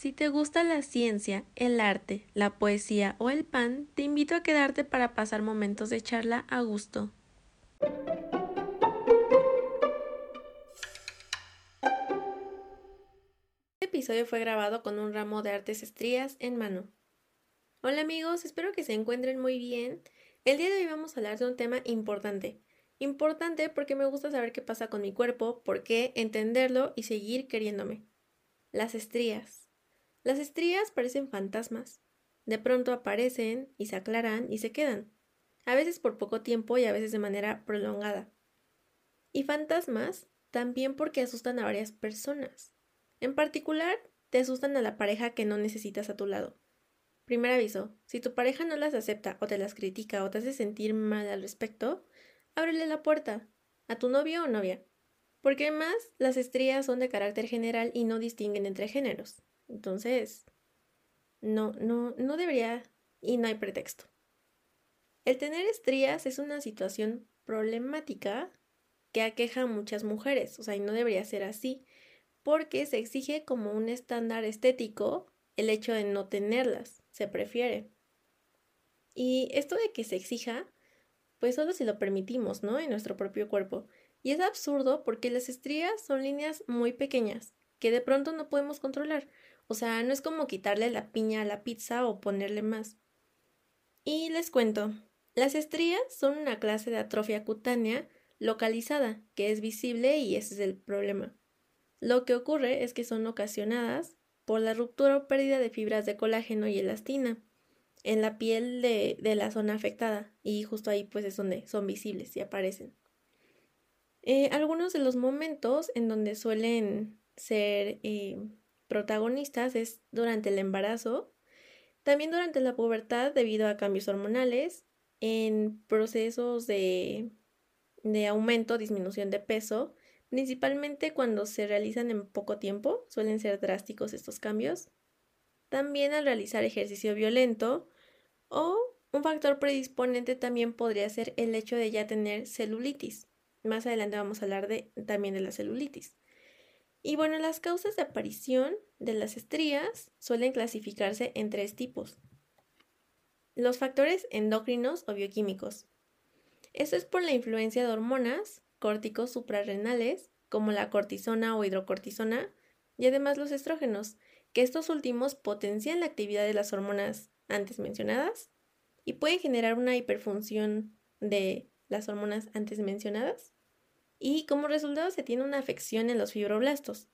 Si te gusta la ciencia, el arte, la poesía o el pan, te invito a quedarte para pasar momentos de charla a gusto. Este episodio fue grabado con un ramo de artes estrías en mano. Hola amigos, espero que se encuentren muy bien. El día de hoy vamos a hablar de un tema importante. Importante porque me gusta saber qué pasa con mi cuerpo, por qué, entenderlo y seguir queriéndome. Las estrías. Las estrías parecen fantasmas. De pronto aparecen y se aclaran y se quedan, a veces por poco tiempo y a veces de manera prolongada. Y fantasmas también porque asustan a varias personas. En particular, te asustan a la pareja que no necesitas a tu lado. Primer aviso, si tu pareja no las acepta o te las critica o te hace sentir mal al respecto, ábrele la puerta a tu novio o novia. Porque además las estrías son de carácter general y no distinguen entre géneros. Entonces, no, no, no debería y no hay pretexto. El tener estrías es una situación problemática que aqueja a muchas mujeres, o sea, y no debería ser así, porque se exige como un estándar estético el hecho de no tenerlas, se prefiere. Y esto de que se exija, pues solo si lo permitimos, ¿no? En nuestro propio cuerpo. Y es absurdo porque las estrías son líneas muy pequeñas que de pronto no podemos controlar. O sea, no es como quitarle la piña a la pizza o ponerle más. Y les cuento, las estrías son una clase de atrofia cutánea localizada, que es visible y ese es el problema. Lo que ocurre es que son ocasionadas por la ruptura o pérdida de fibras de colágeno y elastina en la piel de, la zona afectada y justo ahí pues es donde son visibles y aparecen. Eh, algunos de los momentos en donde suelen ser eh, protagonistas es durante el embarazo, también durante la pubertad debido a cambios hormonales, en procesos de, de aumento disminución de peso, principalmente cuando se realizan en poco tiempo, suelen ser drásticos estos cambios. También al realizar ejercicio violento o un factor predisponente también podría ser el hecho de ya tener celulitis. Más adelante vamos a hablar de, también de la celulitis. Y bueno, las causas de aparición de las estrías suelen clasificarse en tres tipos. Los factores endocrinos o bioquímicos. Esto es por la influencia de hormonas, córticos suprarrenales, como la cortisona o hidrocortisona, y además los estrógenos, que estos últimos potencian la actividad de las hormonas antes mencionadas y pueden generar una hiperfunción de las hormonas antes mencionadas y como resultado se tiene una afección en los fibroblastos.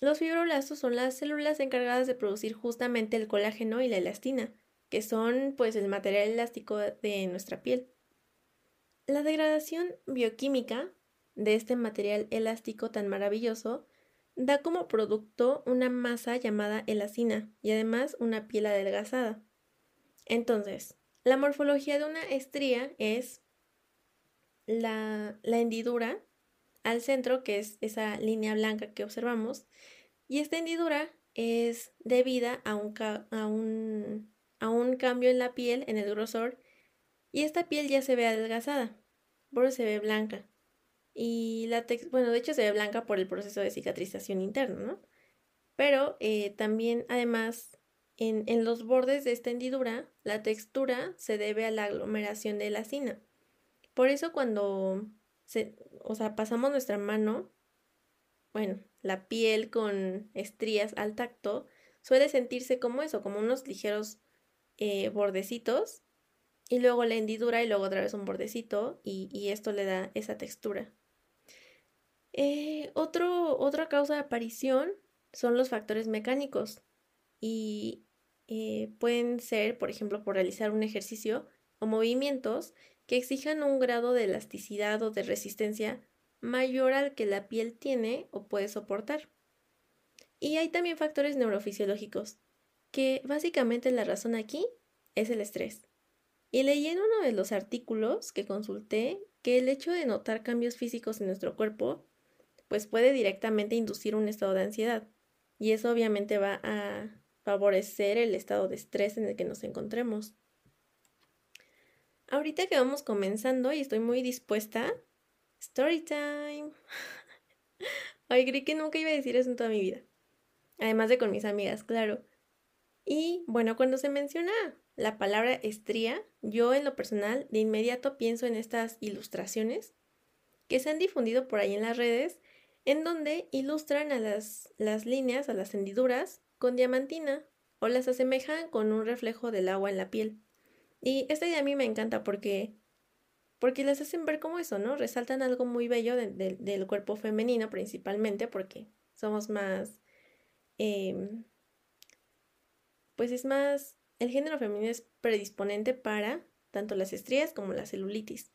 Los fibroblastos son las células encargadas de producir justamente el colágeno y la elastina, que son pues el material elástico de nuestra piel. La degradación bioquímica de este material elástico tan maravilloso da como producto una masa llamada elastina y además una piel adelgazada. Entonces, la morfología de una estría es la, la hendidura al centro, que es esa línea blanca que observamos, y esta hendidura es debida a un, a un, a un cambio en la piel, en el grosor, y esta piel ya se ve adelgazada, por eso se ve blanca. Y la bueno, de hecho se ve blanca por el proceso de cicatrización interna, ¿no? Pero eh, también, además, en, en, los bordes de esta hendidura, la textura se debe a la aglomeración de la cina. Por eso cuando o sea, pasamos nuestra mano, bueno, la piel con estrías al tacto, suele sentirse como eso, como unos ligeros eh, bordecitos, y luego la hendidura y luego otra vez un bordecito, y, esto le da esa textura. Eh, otro, otra causa de aparición son los factores mecánicos, y eh, pueden ser, por ejemplo, por realizar un ejercicio o movimientos que exijan un grado de elasticidad o de resistencia mayor al que la piel tiene o puede soportar. Y hay también factores neurofisiológicos, que básicamente la razón aquí es el estrés. Y leí en uno de los artículos que consulté que el hecho de notar cambios físicos en nuestro cuerpo pues puede directamente inducir un estado de ansiedad. Y eso obviamente va a favorecer el estado de estrés en el que nos encontremos. Ahorita que vamos comenzando y estoy muy dispuesta, story time. Ay, creí que nunca iba a decir eso en toda mi vida. Además de con mis amigas, claro. Y bueno, cuando se menciona la palabra estría, yo en lo personal de inmediato pienso en estas ilustraciones que se han difundido por ahí en las redes, en donde ilustran a las, las líneas, a las hendiduras, con diamantina o las asemejan con un reflejo del agua en la piel. Y esta idea a mí me encanta porque, porque las hacen ver como eso, ¿no? Resaltan algo muy bello del cuerpo femenino principalmente porque somos más... Em, pues es más... El género femenino es predisponente para tanto las estrías como la celulitis.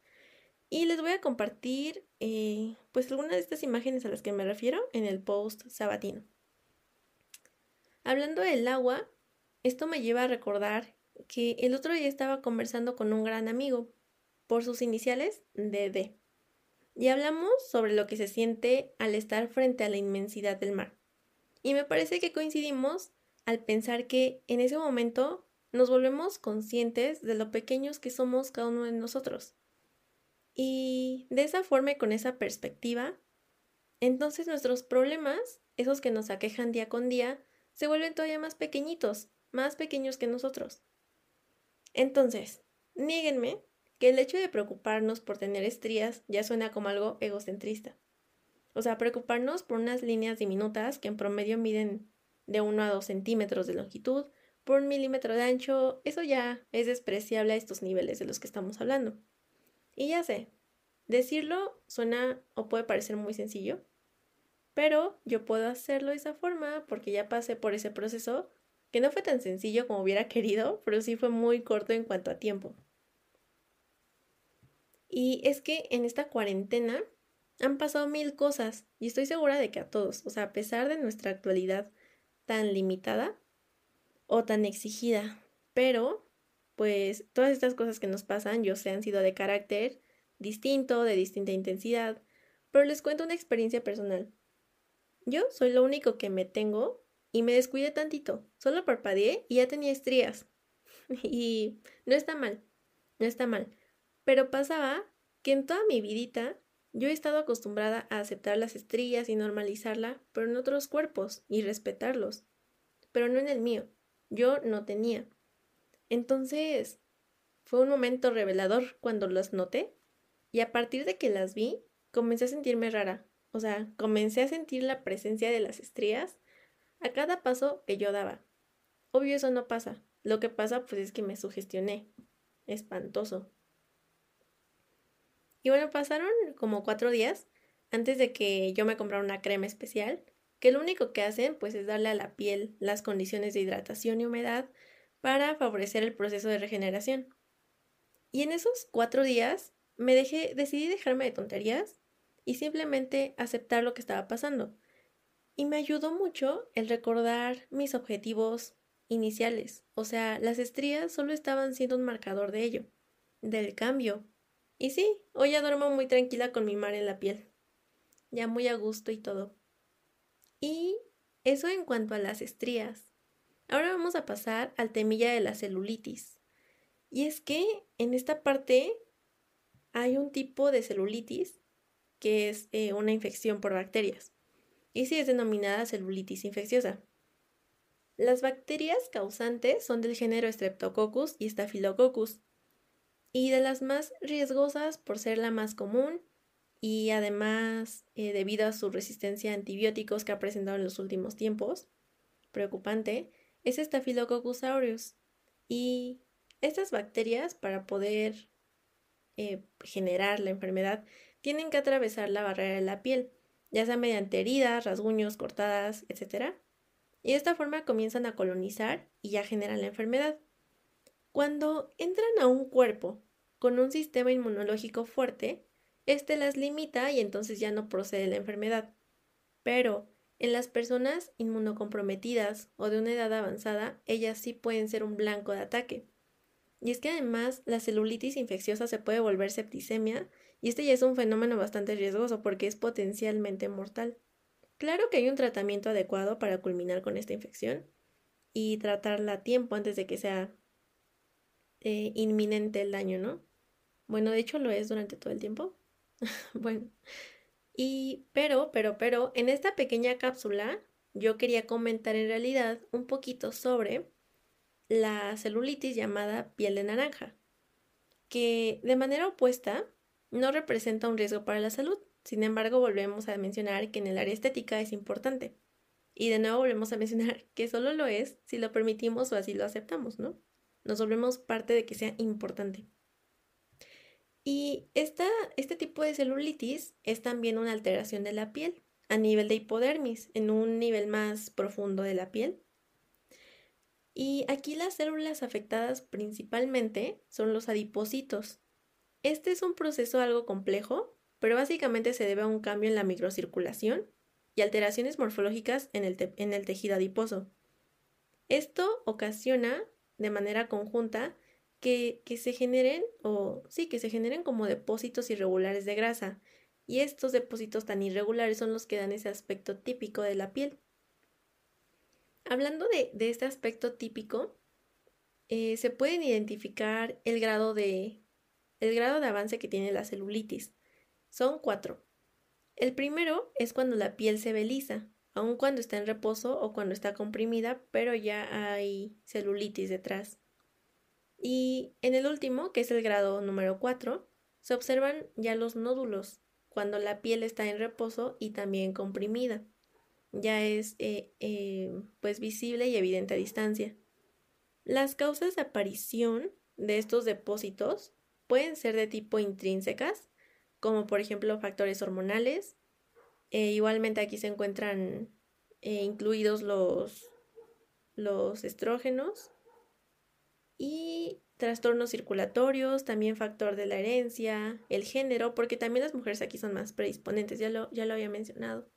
Y les voy a compartir eh, pues algunas de estas imágenes a las que me refiero en el post sabatino. Hablando del agua, esto me lleva a recordar que el otro día estaba conversando con un gran amigo, por sus iniciales DD, y hablamos sobre lo que se siente al estar frente a la inmensidad del mar. Y me parece que coincidimos al pensar que en ese momento nos volvemos conscientes de lo pequeños que somos cada uno de nosotros. Y de esa forma y con esa perspectiva, entonces nuestros problemas, esos que nos aquejan día con día, se vuelven todavía más pequeñitos, más pequeños que nosotros. Entonces, niéguenme que el hecho de preocuparnos por tener estrías ya suena como algo egocentrista. O sea, preocuparnos por unas líneas diminutas que en promedio miden de 1 a 2 centímetros de longitud por un milímetro de ancho, eso ya es despreciable a estos niveles de los que estamos hablando. Y ya sé, decirlo suena o puede parecer muy sencillo, pero yo puedo hacerlo de esa forma porque ya pasé por ese proceso que no fue tan sencillo como hubiera querido, pero sí fue muy corto en cuanto a tiempo. Y es que en esta cuarentena han pasado mil cosas y estoy segura de que a todos, o sea, a pesar de nuestra actualidad tan limitada o tan exigida, pero pues todas estas cosas que nos pasan, yo sé, han sido de carácter distinto, de distinta intensidad, pero les cuento una experiencia personal. Yo soy lo único que me tengo y me descuidé tantito. Solo parpadeé y ya tenía estrías. y no está mal, no está mal. Pero pasaba que en toda mi vidita yo he estado acostumbrada a aceptar las estrías y normalizarla, pero en otros cuerpos y respetarlos. Pero no en el mío. Yo no tenía. Entonces, fue un momento revelador cuando las noté y a partir de que las vi, comencé a sentirme rara. O sea, comencé a sentir la presencia de las estrías a cada paso que yo daba. Obvio eso no pasa. Lo que pasa pues es que me sugestioné. Espantoso. Y bueno, pasaron como cuatro días antes de que yo me comprara una crema especial, que lo único que hacen pues es darle a la piel las condiciones de hidratación y humedad para favorecer el proceso de regeneración. Y en esos cuatro días me dejé, decidí dejarme de tonterías y simplemente aceptar lo que estaba pasando. Y me ayudó mucho el recordar mis objetivos iniciales. O sea, las estrías solo estaban siendo un marcador de ello, del cambio. Y sí, hoy ya duermo muy tranquila con mi mar en la piel. Ya muy a gusto y todo. Y eso en cuanto a las estrías. Ahora vamos a pasar al temilla de la celulitis. Y es que en esta parte hay un tipo de celulitis que es eh, una infección por bacterias y sí es denominada celulitis infecciosa. Las bacterias causantes son del género Streptococcus y Staphylococcus, y de las más riesgosas por ser la más común y además eh, debido a su resistencia a antibióticos que ha presentado en los últimos tiempos, preocupante, es Staphylococcus aureus. Y estas bacterias, para poder eh, generar la enfermedad, tienen que atravesar la barrera de la piel ya sea mediante heridas, rasguños, cortadas, etc. Y de esta forma comienzan a colonizar y ya generan la enfermedad. Cuando entran a un cuerpo con un sistema inmunológico fuerte, este las limita y entonces ya no procede la enfermedad. Pero en las personas inmunocomprometidas o de una edad avanzada, ellas sí pueden ser un blanco de ataque. Y es que además la celulitis infecciosa se puede volver septicemia y este ya es un fenómeno bastante riesgoso porque es potencialmente mortal. Claro que hay un tratamiento adecuado para culminar con esta infección y tratarla a tiempo antes de que sea eh, inminente el daño, ¿no? Bueno, de hecho lo es durante todo el tiempo. bueno, y pero, pero, pero, en esta pequeña cápsula yo quería comentar en realidad un poquito sobre la celulitis llamada piel de naranja, que de manera opuesta no representa un riesgo para la salud. Sin embargo, volvemos a mencionar que en el área estética es importante. Y de nuevo volvemos a mencionar que solo lo es si lo permitimos o así lo aceptamos, ¿no? Nos volvemos parte de que sea importante. Y esta, este tipo de celulitis es también una alteración de la piel a nivel de hipodermis, en un nivel más profundo de la piel. Y aquí las células afectadas principalmente son los adipocitos. Este es un proceso algo complejo, pero básicamente se debe a un cambio en la microcirculación y alteraciones morfológicas en el, tejido adiposo. Esto ocasiona de manera conjunta que, que, se generen, o sí, que se generen como depósitos irregulares de grasa, y estos depósitos tan irregulares son los que dan ese aspecto típico de la piel. Hablando de, este aspecto típico, eh, se pueden identificar el grado, de, el grado de avance que tiene la celulitis. Son cuatro. El primero es cuando la piel se beliza, aun cuando está en reposo o cuando está comprimida, pero ya hay celulitis detrás. Y en el último, que es el grado número 4, se observan ya los nódulos, cuando la piel está en reposo y también comprimida. Ya es eh, eh, pues visible y evidente a distancia. Las causas de aparición de estos depósitos pueden ser de tipo intrínsecas, como por ejemplo factores hormonales. Eh, igualmente aquí se encuentran incluidos los, los estrógenos y trastornos circulatorios, también factor de la herencia, el género, porque también las mujeres aquí son más predisponentes, ya lo, ya lo había mencionado.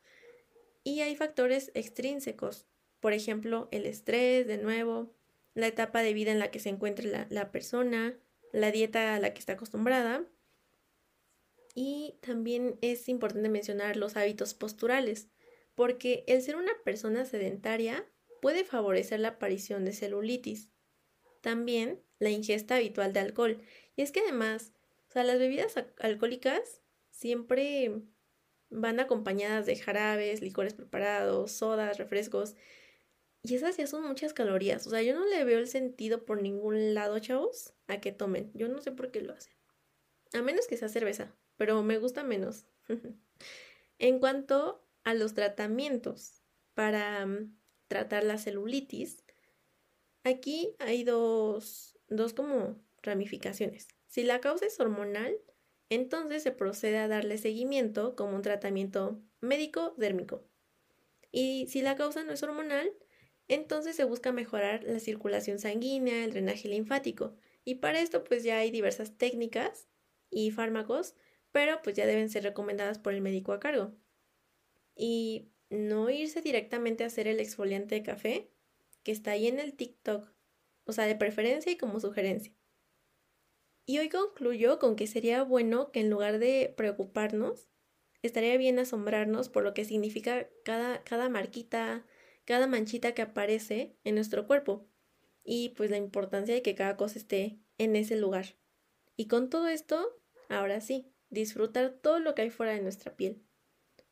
Y hay factores extrínsecos, por ejemplo, el estrés, de nuevo, la etapa de vida en la que se encuentra la, la persona, la dieta a la que está acostumbrada. Y también es importante mencionar los hábitos posturales, porque el ser una persona sedentaria puede favorecer la aparición de celulitis. También la ingesta habitual de alcohol. Y es que además, o sea, las bebidas alcohólicas siempre van acompañadas de jarabes, licores preparados, sodas, refrescos. Y esas ya son muchas calorías. O sea, yo no le veo el sentido por ningún lado, chavos, a que tomen. Yo no sé por qué lo hacen. A menos que sea cerveza, pero me gusta menos. en cuanto a los tratamientos para mm, tratar la celulitis, aquí hay dos, dos como ramificaciones. Si la causa es hormonal, entonces se procede a darle seguimiento como un tratamiento médico dérmico. Y si la causa no es hormonal, entonces se busca mejorar la circulación sanguínea, el drenaje linfático. Y para esto pues ya hay diversas técnicas y fármacos, pero pues ya deben ser recomendadas por el médico a cargo. Y no irse directamente a hacer el exfoliante de café, que está ahí en el TikTok o sea, de preferencia y como sugerencia. Y hoy concluyo con que sería bueno que en lugar de preocuparnos, estaría bien asombrarnos por lo que significa cada, cada marquita, cada manchita que aparece en nuestro cuerpo y pues la importancia de que cada cosa esté en ese lugar. Y con todo esto, ahora sí, disfrutar todo lo que hay fuera de nuestra piel.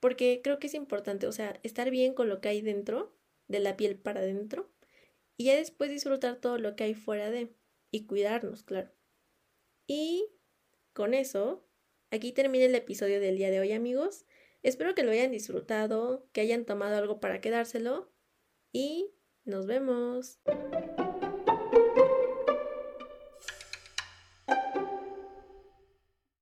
Porque creo que es importante, o sea, estar bien con lo que hay dentro, de la piel para adentro, y ya después disfrutar todo lo que hay fuera de y cuidarnos, claro. Y con eso, aquí termina el episodio del día de hoy, amigos. Espero que lo hayan disfrutado, que hayan tomado algo para quedárselo y nos vemos.